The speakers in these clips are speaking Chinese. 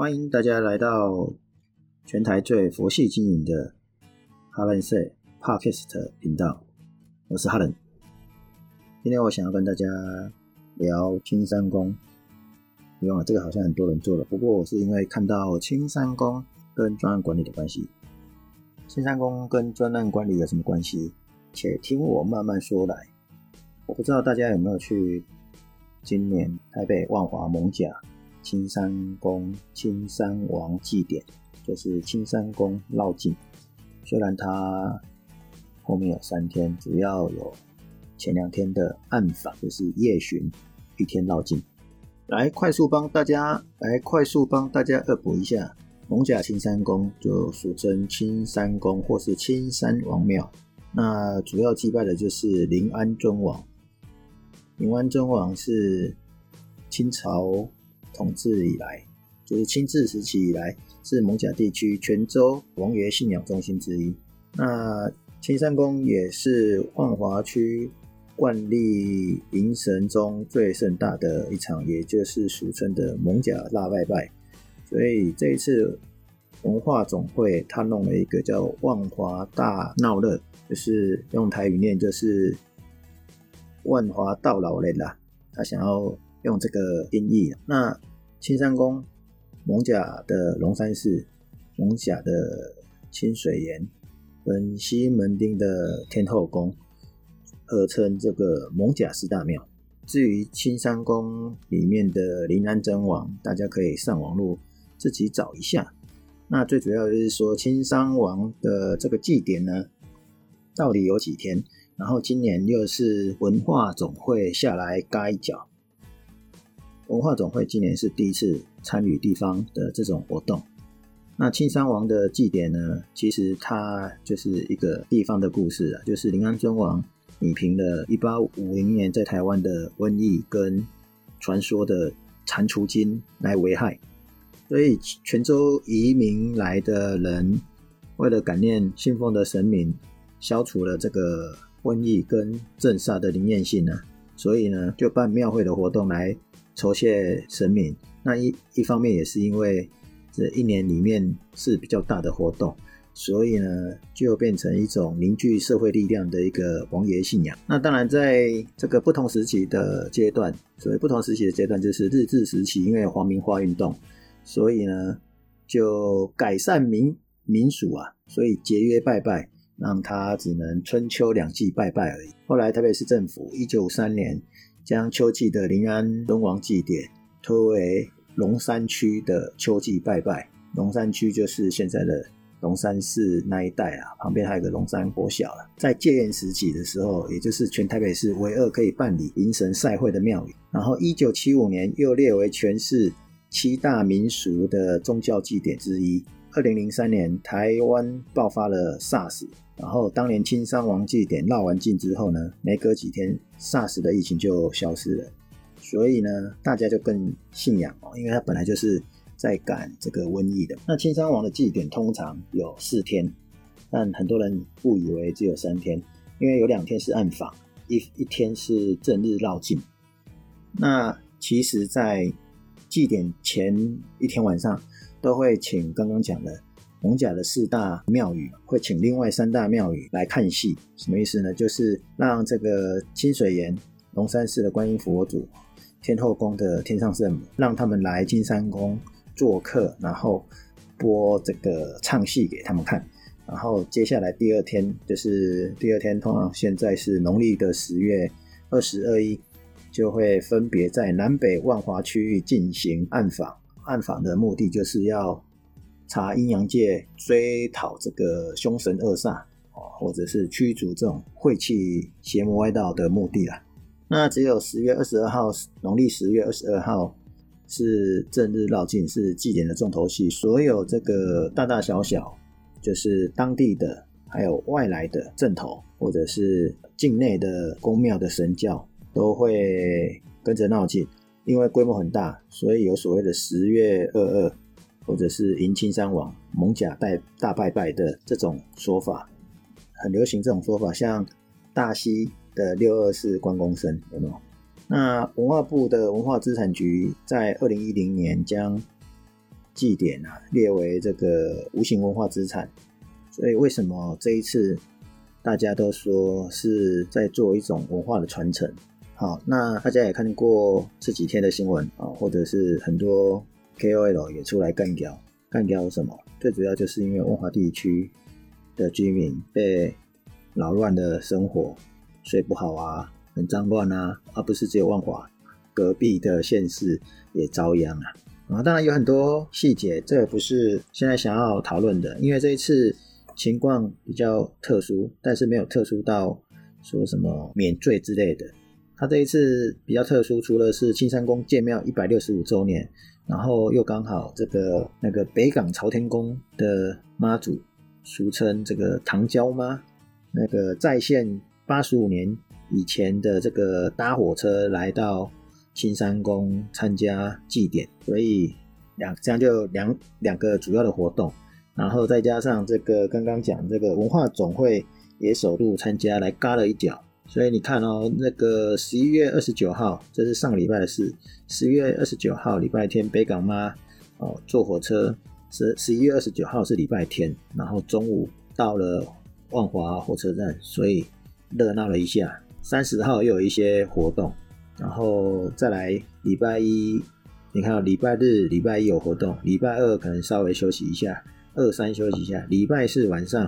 欢迎大家来到全台最佛系经营的哈伦 Say Podcast 频道，我是哈伦。今天我想要跟大家聊青山宫。不用了，这个好像很多人做了，不过我是因为看到青山宫跟专案管理的关系。青山宫跟专案管理有什么关系？且听我慢慢说来。我不知道大家有没有去今年台北万华艋舺。青山宫青山王祭典，就是青山宫绕境。虽然它后面有三天，主要有前两天的暗访，就是夜巡，一天绕境。来快速帮大家来快速帮大家恶补一下，艋舺青山宫就俗称青山宫或是青山王庙。那主要祭拜的就是临安尊王。临安尊王是清朝。统治以来，就是清治时期以来，是艋舺地区泉州王爷信仰中心之一。那青山宫也是万华区万历迎神中最盛大的一场，也就是俗称的艋舺大拜拜。所以这一次文化总会他弄了一个叫“万华大闹热”，就是用台语念就是“万华到老人”啦。他想要。用这个音译，那青山宫、蒙甲的龙山寺、蒙甲的清水岩跟西门町的天后宫，合称这个蒙甲四大庙。至于青山宫里面的临安真王，大家可以上网络自己找一下。那最主要就是说，青山王的这个祭典呢，到底有几天？然后今年又是文化总会下来嘎一脚。文化总会今年是第一次参与地方的这种活动。那青山王的祭典呢，其实它就是一个地方的故事啊，就是临安尊王弭平了1850年在台湾的瘟疫跟传说的蟾蜍精来危害，所以泉州移民来的人为了感念信奉的神明，消除了这个瘟疫跟镇煞的灵验性呢，所以呢就办庙会的活动来。酬谢神明，那一一方面也是因为这一年里面是比较大的活动，所以呢就变成一种凝聚社会力量的一个王爷信仰。那当然在这个不同时期的阶段，所谓不同时期的阶段就是日治时期，因为皇民化运动，所以呢就改善民民俗啊，所以节约拜拜，让他只能春秋两季拜拜而已。后来台北市政府一九五三年。将秋季的临安尊王祭典推为龙山区的秋季拜拜。龙山区就是现在的龙山寺那一带啊，旁边还有个龙山国小了。在戒严时期的时候，也就是全台北市唯二可以办理迎神赛会的庙宇。然后，一九七五年又列为全市七大民俗的宗教祭典之一。二零零三年，台湾爆发了 SARS。然后当年青山王祭典绕完境之后呢，没隔几天，SARS 的疫情就消失了，所以呢，大家就更信仰哦，因为它本来就是在赶这个瘟疫的。那青山王的祭典通常有四天，但很多人误以为只有三天，因为有两天是暗访，一一天是正日绕境。那其实，在祭典前一天晚上，都会请刚刚讲的。艋舺的四大庙宇会请另外三大庙宇来看戏，什么意思呢？就是让这个清水岩龙山寺的观音佛祖、天后宫的天上圣母，让他们来金山宫做客，然后播这个唱戏给他们看。然后接下来第二天就是第二天，通常现在是农历的十月二十二一，就会分别在南北万华区域进行暗访。暗访的目的就是要。查阴阳界，追讨这个凶神恶煞，或者是驱逐这种晦气邪魔歪道的目的啦。那只有十月二十二号，农历十月二十二号是正日绕境，是祭典的重头戏。所有这个大大小小，就是当地的，还有外来的正头，或者是境内的宫庙的神教，都会跟着闹境。因为规模很大，所以有所谓的十月二二。或者是迎青山王、蒙甲拜大拜拜的这种说法，很流行。这种说法，像大溪的六二四关公生，有没有？那文化部的文化资产局在二零一零年将祭典啊列为这个无形文化资产，所以为什么这一次大家都说是在做一种文化的传承？好，那大家也看过这几天的新闻啊，或者是很多 KOL 也出来干掉，干掉什么？最主要就是因为万华地区的居民被扰乱的生活，睡不好啊，很脏乱啊，而不是只有万华。隔壁的县市也遭殃啊！啊，当然有很多细节，这也不是现在想要讨论的，因为这一次情况比较特殊，但是没有特殊到说什么免罪之类的。他这一次比较特殊，除了是青山宫建庙一百六十五周年，然后又刚好这个那个北港朝天宫的妈祖，俗称这个糖胶妈，那个再现八十五年以前的这个搭火车来到。青山宫参加祭典，所以两这样就两两个主要的活动，然后再加上这个刚刚讲这个文化总会也首度参加来嘎了一脚，所以你看哦，那个十一月二十九号，这是上个礼拜的事，十一月二十九号礼拜天，北港妈哦坐火车，十十一月二十九号是礼拜天，然后中午到了万华火车站，所以热闹了一下，三十号又有一些活动。然后再来礼拜一，你看礼拜日、礼拜一有活动，礼拜二可能稍微休息一下，二三休息一下，礼拜四晚上，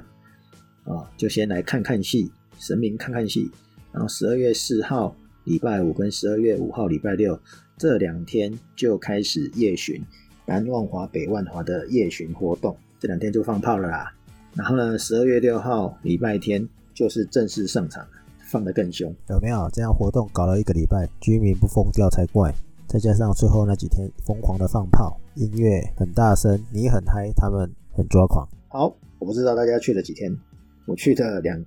啊，就先来看看戏，神明看看戏。然后十二月四号礼拜五跟十二月五号礼拜六这两天就开始夜巡，南万华、北万华的夜巡活动，这两天就放炮了啦。然后呢，十二月六号礼拜天就是正式上场。放得更凶，有没有？这样活动搞了一个礼拜，居民不疯掉才怪。再加上最后那几天疯狂的放炮，音乐很大声，你很嗨，他们很抓狂。好，我不知道大家去了几天，我去的两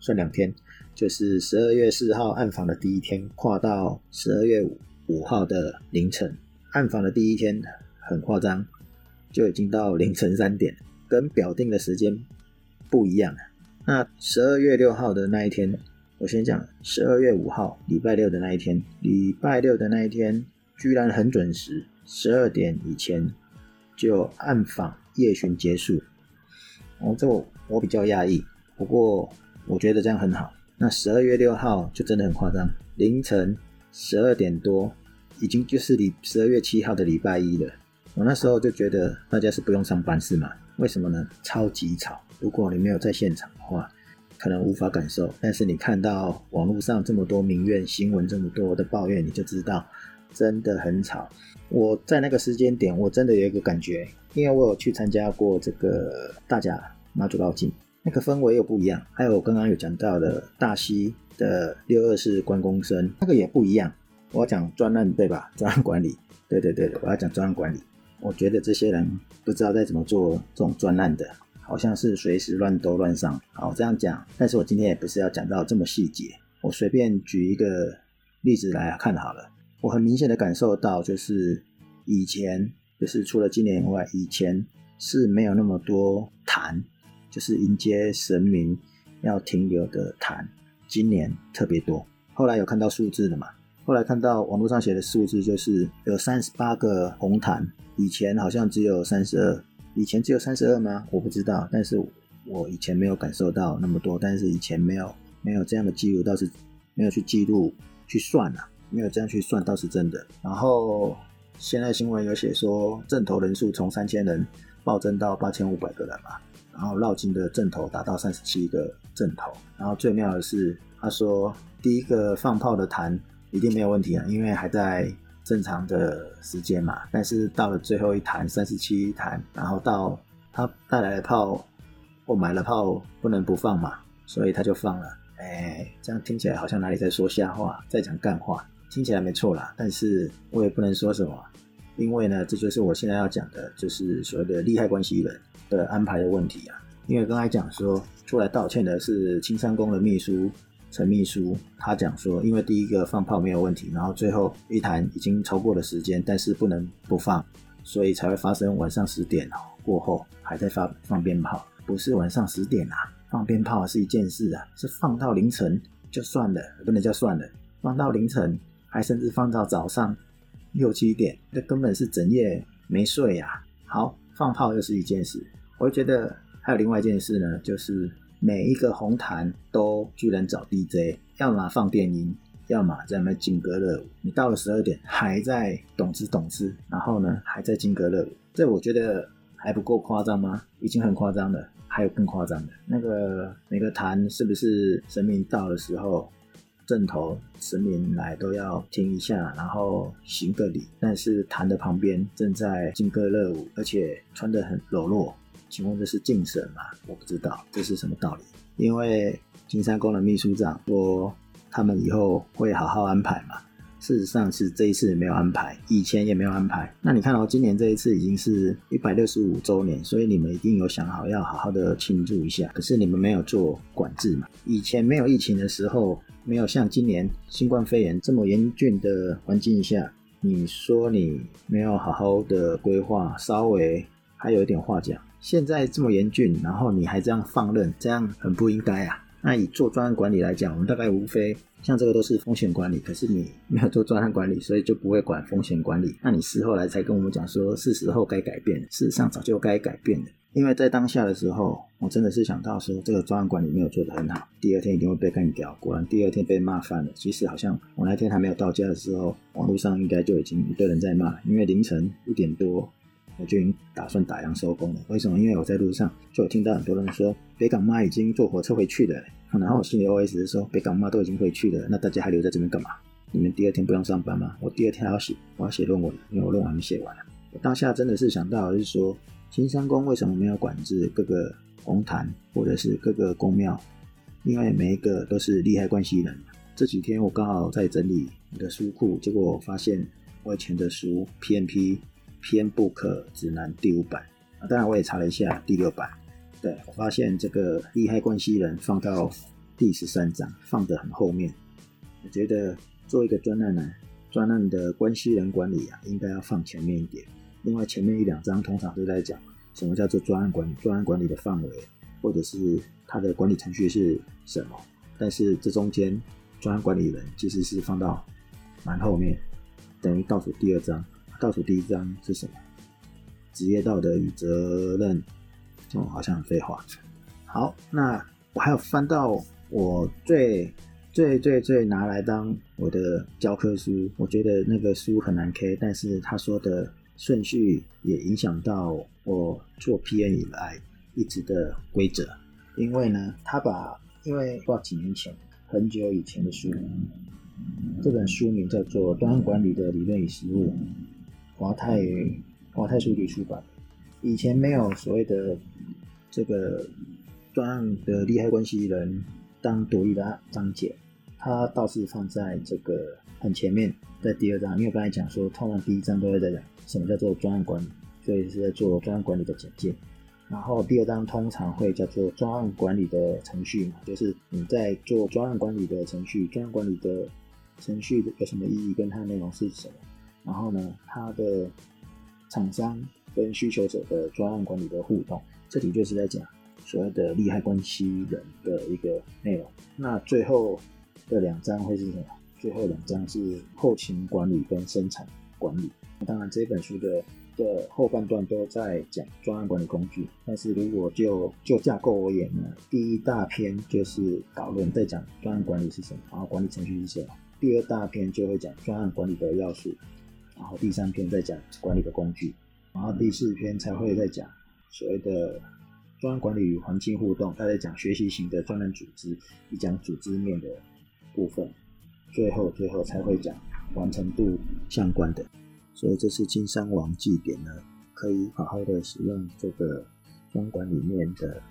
算两天，就是十二月四号暗访的第一天，跨到十二月五号的凌晨。暗访的第一天很夸张，就已经到凌晨三点，跟表定的时间不一样。那十二月六号的那一天。我先讲十二月五号礼拜六的那一天，礼拜六的那一天居然很准时，十二点以前就暗访夜巡结束。哦，这我，我比较讶异，不过我觉得这样很好。那十二月六号就真的很夸张，凌晨十二点多，已经就是礼十二月七号的礼拜一了。我那时候就觉得大家是不用上班是吗？为什么呢？超级吵。如果你没有在现场的话。可能无法感受，但是你看到网络上这么多民怨新闻，这么多的抱怨，你就知道真的很吵。我在那个时间点，我真的有一个感觉，因为我有去参加过这个大甲妈祖绕境，那个氛围又不一样。还有我刚刚有讲到的大溪的六二四关公生，那个也不一样。我要讲专案对吧？专案管理，对对对，我要讲专案管理。我觉得这些人不知道该怎么做这种专案的。好像是随时乱兜乱上，好这样讲，但是我今天也不是要讲到这么细节，我随便举一个例子来看好了。我很明显的感受到，就是以前，就是除了今年以外，以前是没有那么多谈，就是迎接神明要停留的坛，今年特别多。后来有看到数字的嘛？后来看到网络上写的数字，就是有三十八个红坛，以前好像只有三十二。以前只有三十二吗？我不知道，但是我以前没有感受到那么多，但是以前没有没有这样的记录，倒是没有去记录去算啊，没有这样去算倒是真的。然后现在新闻有写说，正投人数从三千人暴增到八千五百个人嘛，然后绕境的阵头达到三十七个阵头，然后最妙的是，他说第一个放炮的弹一定没有问题啊，因为还在。正常的时间嘛，但是到了最后一弹三十七弹，然后到他带来的炮，我买了炮不能不放嘛，所以他就放了。哎，这样听起来好像哪里在说瞎话，在讲干话，听起来没错啦。但是我也不能说什么，因为呢，这就是我现在要讲的，就是所谓的利害关系人的安排的问题啊。因为刚才讲说出来道歉的是青山宫的秘书。陈秘书他讲说，因为第一个放炮没有问题，然后最后一谈已经超过了时间，但是不能不放，所以才会发生晚上十点过后还在放放鞭炮，不是晚上十点啊，放鞭炮是一件事啊，是放到凌晨就算了，不能叫算了，放到凌晨，还甚至放到早上六七点，这根本是整夜没睡呀，啊，好，放炮又是一件事，我觉得还有另外一件事呢，就是每一个红坛都居然找 DJ，要么放电音。要么在那劲歌热舞，你到了十二点还在动次动次，然后呢还在劲歌热舞，这我觉得还不够夸张吗？已经很夸张了，还有更夸张的，那个每个坛是不是神明到的时候，正头神明来都要听一下，然后行个礼，但是坛的旁边正在劲歌热舞，而且穿得很裸露，请问这是敬神吗？我不知道这是什么道理，因为金山宫的秘书长说。他们以后会好好安排嘛？事实上是这一次没有安排，以前也没有安排。那你看哦，今年这一次已经是一百六十五周年，所以你们一定有想好要好好的庆祝一下。可是你们没有做管制嘛？以前没有疫情的时候，没有像今年新冠肺炎这么严峻的环境下，你说你没有好好的规划，稍微还有一点话讲。现在这么严峻，然后你还这样放任，这样很不应该啊。那以做专案管理来讲，我们大概无非像这个都是风险管理，可是你没有做专案管理，所以就不会管风险管理。那你事后来才跟我们讲说是时候该改变，事实上早就该改变了。因为在当下的时候，我真的是想到说这个专案管理没有做得很好，第二天一定会被干掉。果然第二天被骂翻了。其实好像我那天还没有到家的时候，网络上应该就已经一堆人在骂，因为凌晨一点多。我就已经打算打烊收工了。为什么？因为我在路上就有听到很多人说北港妈已经坐火车回去了。然后我心里 OS 是说北港妈都已经回去了，那大家还留在这边干嘛？你们第二天不用上班吗？我第二天还要写，我要写论文，因为我论文还没写完。我当下真的是想到，就是说青山宫为什么没有管制各个红坛或者是各个宫庙？因为每一个都是利害关系人。这几天我刚好在整理我的书库，结果我发现我以前的书 PMP。偏不可指南第五版啊，当然我也查了一下第六版，对，我发现这个利害关系人放到第十三章，放得很后面。我觉得做一个专案呢，专案的关系人管理啊，应该要放前面一点。另外前面一两章通常都在讲什么叫做专案管理，专案管理的范围，或者是它的管理程序是什么。但是这中间专案管理人其实是放到蛮后面，等于倒数第二章。倒数第一章是什么？职业道德与责任，哦，好像很废话。好，那我还有翻到我最最最最拿来当我的教科书，我觉得那个书很难 K，但是他说的顺序也影响到我做 PN 以来一直的规则。因为呢，他把因为不知道几年前很久以前的书，这本书名叫做《端管理的理论与实务》。华泰华泰数据出版，以前没有所谓的这个专案的利害关系人当独立的章节，它倒是放在这个很前面，在第二章。因为刚才讲说，通常第一章都会在讲什么叫做专案管理，所以是在做专案管理的简介。然后第二章通常会叫做专案管理的程序嘛，就是你在做专案管理的程序，专案管理的程序有什么意义，跟它的内容是什么？然后呢，它的厂商跟需求者的专案管理的互动，这里就是在讲所谓的利害关系人的一个内容。那最后的两章会是什么？最后两章是后勤管理跟生产管理。当然，这本书的的后半段都在讲专案管理工具。但是如果就就架构而言呢，第一大篇就是导论，在讲专案管理是什么，然后管理程序是什么。第二大篇就会讲专案管理的要素。然后第三篇再讲管理的工具，然后第四篇才会再讲所谓的专案管理与环境互动，再在讲学习型的专案组织，一讲组织面的部分，最后最后才会讲完成度相关的。所以这次金山王祭典呢，可以好好的使用这个专管里面的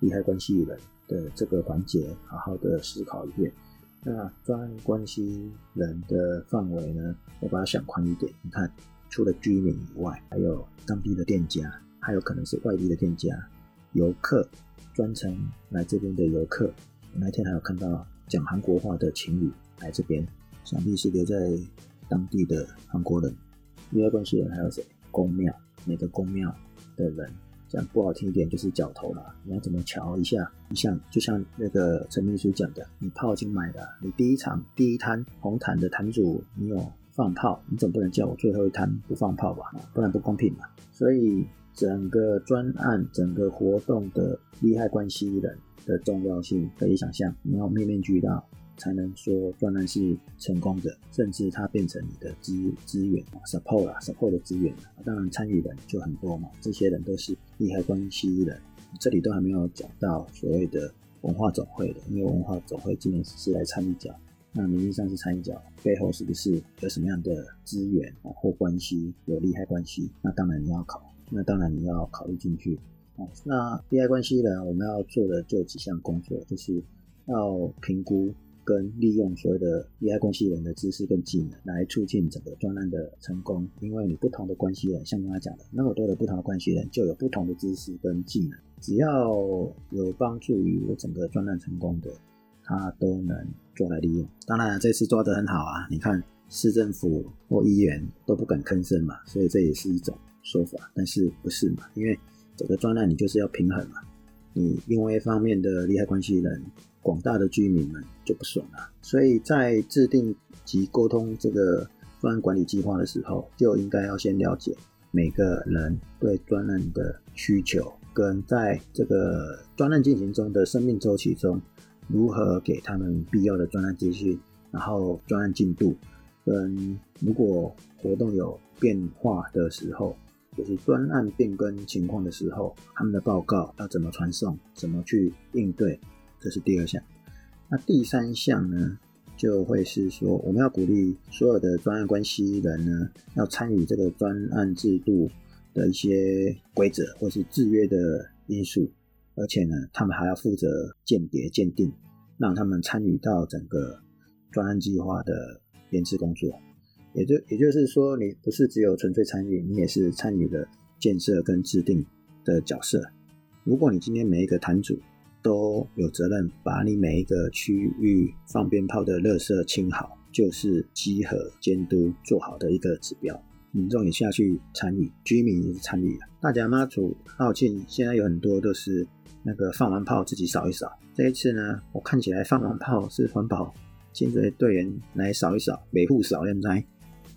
利害关系人的这个环节，好好的思考一遍。那专案关系人的范围呢？我把它想宽一点。你看，除了居民以外，还有当地的店家，还有可能是外地的店家、游客，专程来这边的游客。那天还有看到讲韩国话的情侣来这边，想必是留在当地的韩国人。第二关系人还有谁？宫庙，每个宫庙的人。讲不好听一点就是角头啦，你要怎么瞧一下？你像就像那个陈秘书讲的，你炮已经买了，你第一场第一摊红毯的坛主，你有放炮，你总不能叫我最后一摊不放炮吧？不然不公平嘛。所以整个专案、整个活动的利害关系人的重要性可以想象，你要面面俱到，才能说专案是成功的，甚至它变成你的资资源 support 啊，support 的资源。当然参与人就很多嘛，这些人都是利害关系人。这里都还没有讲到所谓的文化总会的，因为文化总会今年是来参与角，那名义上是参与角，背后是不是有什么样的资源或关系，有利害关系？那当然你要考，那当然你要考虑进去。那利害关系呢，我们要做的就几项工作，就是要评估。跟利用所谓的利害关系人的知识跟技能来促进整个专案的成功，因为你不同的关系人，像刚才讲的那么多的不同的关系人，就有不同的知识跟技能，只要有帮助于我整个专案成功的，他都能做来利用。当然这次抓得很好啊，你看市政府或议员都不敢吭声嘛，所以这也是一种说法，但是不是嘛？因为整个专案你就是要平衡嘛，你另外一方面的利害关系人。广大的居民们就不爽了，所以在制定及沟通这个专案管理计划的时候，就应该要先了解每个人对专案的需求，跟在这个专案进行中的生命周期中，如何给他们必要的专案资讯，然后专案进度，跟如果活动有变化的时候，就是专案变更情况的时候，他们的报告要怎么传送，怎么去应对。这是第二项，那第三项呢，就会是说，我们要鼓励所有的专案关系人呢，要参与这个专案制度的一些规则或是制约的因素，而且呢，他们还要负责鉴别鉴定，让他们参与到整个专案计划的编制工作。也就也就是说，你不是只有纯粹参与，你也是参与了建设跟制定的角色。如果你今天每一个摊主，都有责任把你每一个区域放鞭炮的垃圾清好，就是稽核监督做好的一个指标。民众也下去参与，居民也参与了。大甲妈祖绕境现在有很多都是那个放完炮自己扫一扫。这一次呢，我看起来放完炮是环保清洁队员来扫一扫，每户扫两灾。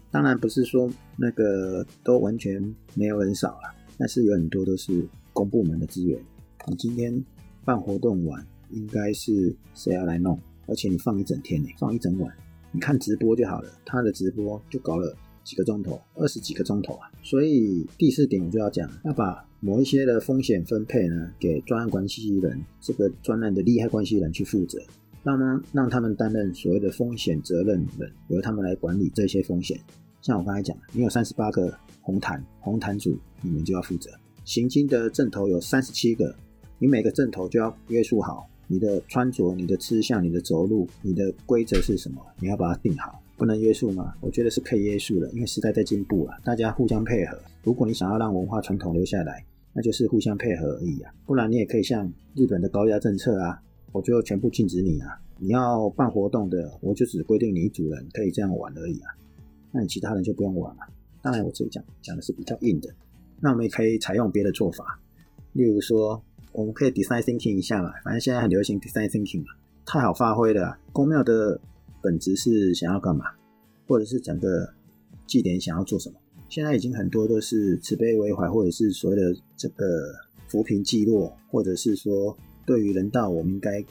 当然不是说那个都完全没有人扫了，但是有很多都是公部门的资源。你今天。办活动完，应该是谁要来弄？而且你放一整天呢，放一整晚，你看直播就好了。他的直播就搞了几个钟头，二十几个钟头啊。所以第四点我就要讲，要把某一些的风险分配呢，给专案关系人，这个专案的利害关系人去负责，让呢让他们担任所谓的风险责任人，由他们来管理这些风险。像我刚才讲，你有三十八个红毯，红毯组你们就要负责。行经的阵头有三十七个。你每个阵头就要约束好你的穿着、你的吃相、你的走路、你的规则是什么？你要把它定好，不能约束吗？我觉得是可以约束的，因为时代在进步啊，大家互相配合。如果你想要让文化传统留下来，那就是互相配合而已啊。不然你也可以像日本的高压政策啊，我就全部禁止你啊。你要办活动的，我就只规定你一组人可以这样玩而已啊。那你其他人就不用玩了。当然我这里讲讲的是比较硬的，那我们也可以采用别的做法，例如说。我们可以 design thinking 一下嘛，反正现在很流行 design thinking 嘛，太好发挥了。公庙的本质是想要干嘛，或者是整个祭典想要做什么？现在已经很多都是慈悲为怀，或者是所谓的这个扶贫济弱，或者是说对于人道，我们应该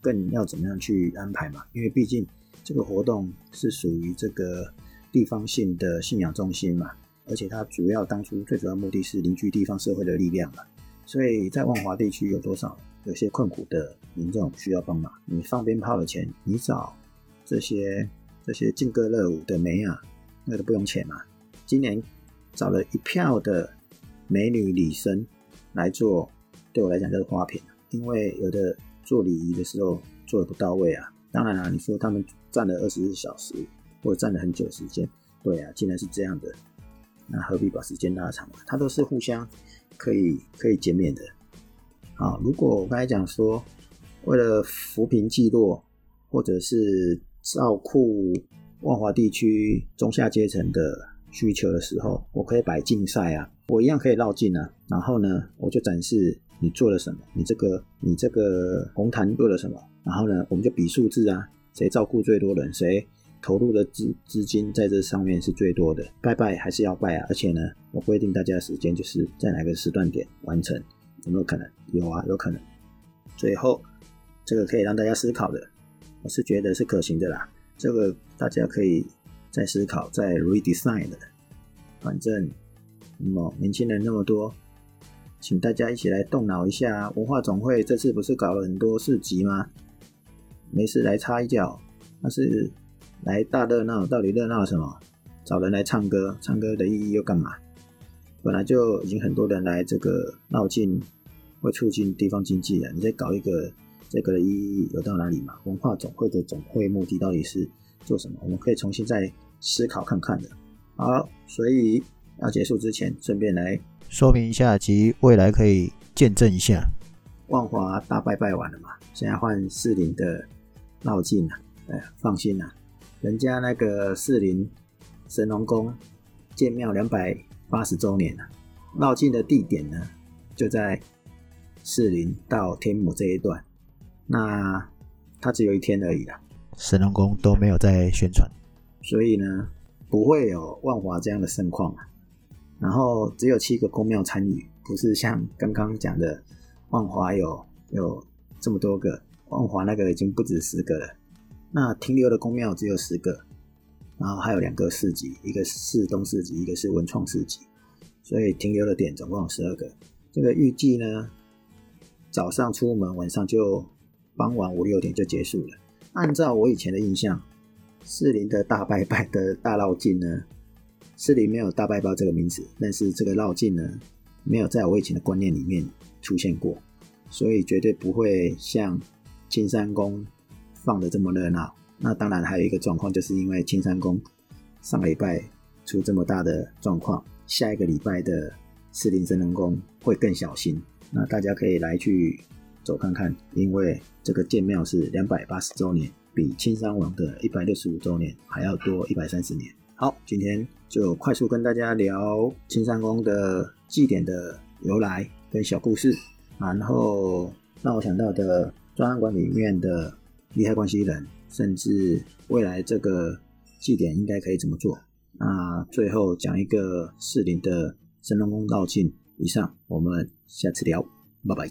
更要怎么样去安排嘛？因为毕竟这个活动是属于这个地方性的信仰中心嘛，而且它主要当初最主要目的是凝聚地方社会的力量嘛。所以在万华地区有多少有些困苦的民众需要帮忙？你放鞭炮的钱，你找这些这些劲歌热舞的美啊，那个都不用钱嘛。今年找了一票的美女礼生来做，对我来讲就是花瓶，因为有的做礼仪的时候做的不到位啊。当然了，你说他们站了二十四小时或者站了很久时间，对啊，既然是这样的，那何必把时间拉长？它都是互相。可以可以减免的。好，如果我刚才讲说，为了扶贫济弱，或者是照顾万华地区中下阶层的需求的时候，我可以摆竞赛啊，我一样可以绕进啊。然后呢，我就展示你做了什么，你这个你这个红毯做了什么。然后呢，我们就比数字啊，谁照顾最多人，谁投入的资资金在这上面是最多的。拜拜还是要拜啊，而且呢，我规定大家的时间就是在哪个时段点完成，有没有可能？有啊，有可能。最后，这个可以让大家思考的，我是觉得是可行的啦。这个大家可以再思考，再 redesign 的。反正，那么年轻人那么多。请大家一起来动脑一下，文化总会这次不是搞了很多市集吗？没事来插一脚，那是来大热闹，到底热闹什么？找人来唱歌，唱歌的意义又干嘛？本来就已经很多人来这个绕境，会促进地方经济了，你再搞一个这个的意义有到哪里嘛？文化总会的总会目的到底是做什么？我们可以重新再思考看看的。好，所以要结束之前，顺便来。说明一下，及未来可以见证一下。万华大拜拜完了嘛，现在换士林的绕境了。哎，放心啦，人家那个士林神农宫建庙两百八十周年了，绕境的地点呢就在士林到天母这一段。那它只有一天而已啦，神农宫都没有在宣传，所以呢不会有万华这样的盛况啊。然后只有七个宫庙参与，不是像刚刚讲的万华有有这么多个，万华那个已经不止十个了。那停留的宫庙只有十个，然后还有两个市集，一个是东市集，一个是文创市集，所以停留的点总共有十二个。这个预计呢，早上出门，晚上就傍晚五六点就结束了。按照我以前的印象，士林的大拜拜的大绕境呢。士林没有大拜拜这个名词，但是这个绕境呢，没有在我以前的观念里面出现过，所以绝对不会像青山宫放的这么热闹。那当然还有一个状况，就是因为青山宫上个礼拜出这么大的状况，下一个礼拜的四林神农宫会更小心。那大家可以来去走看看，因为这个建庙是两百八十周年，比青山王的一百六十五周年还要多一百三十年。好，今天就快速跟大家聊青山宫的祭典的由来跟小故事，然后让我想到的专案馆里面的利害关系人，甚至未来这个祭典应该可以怎么做。那最后讲一个士林的神龙宫道境。以上，我们下次聊，拜拜。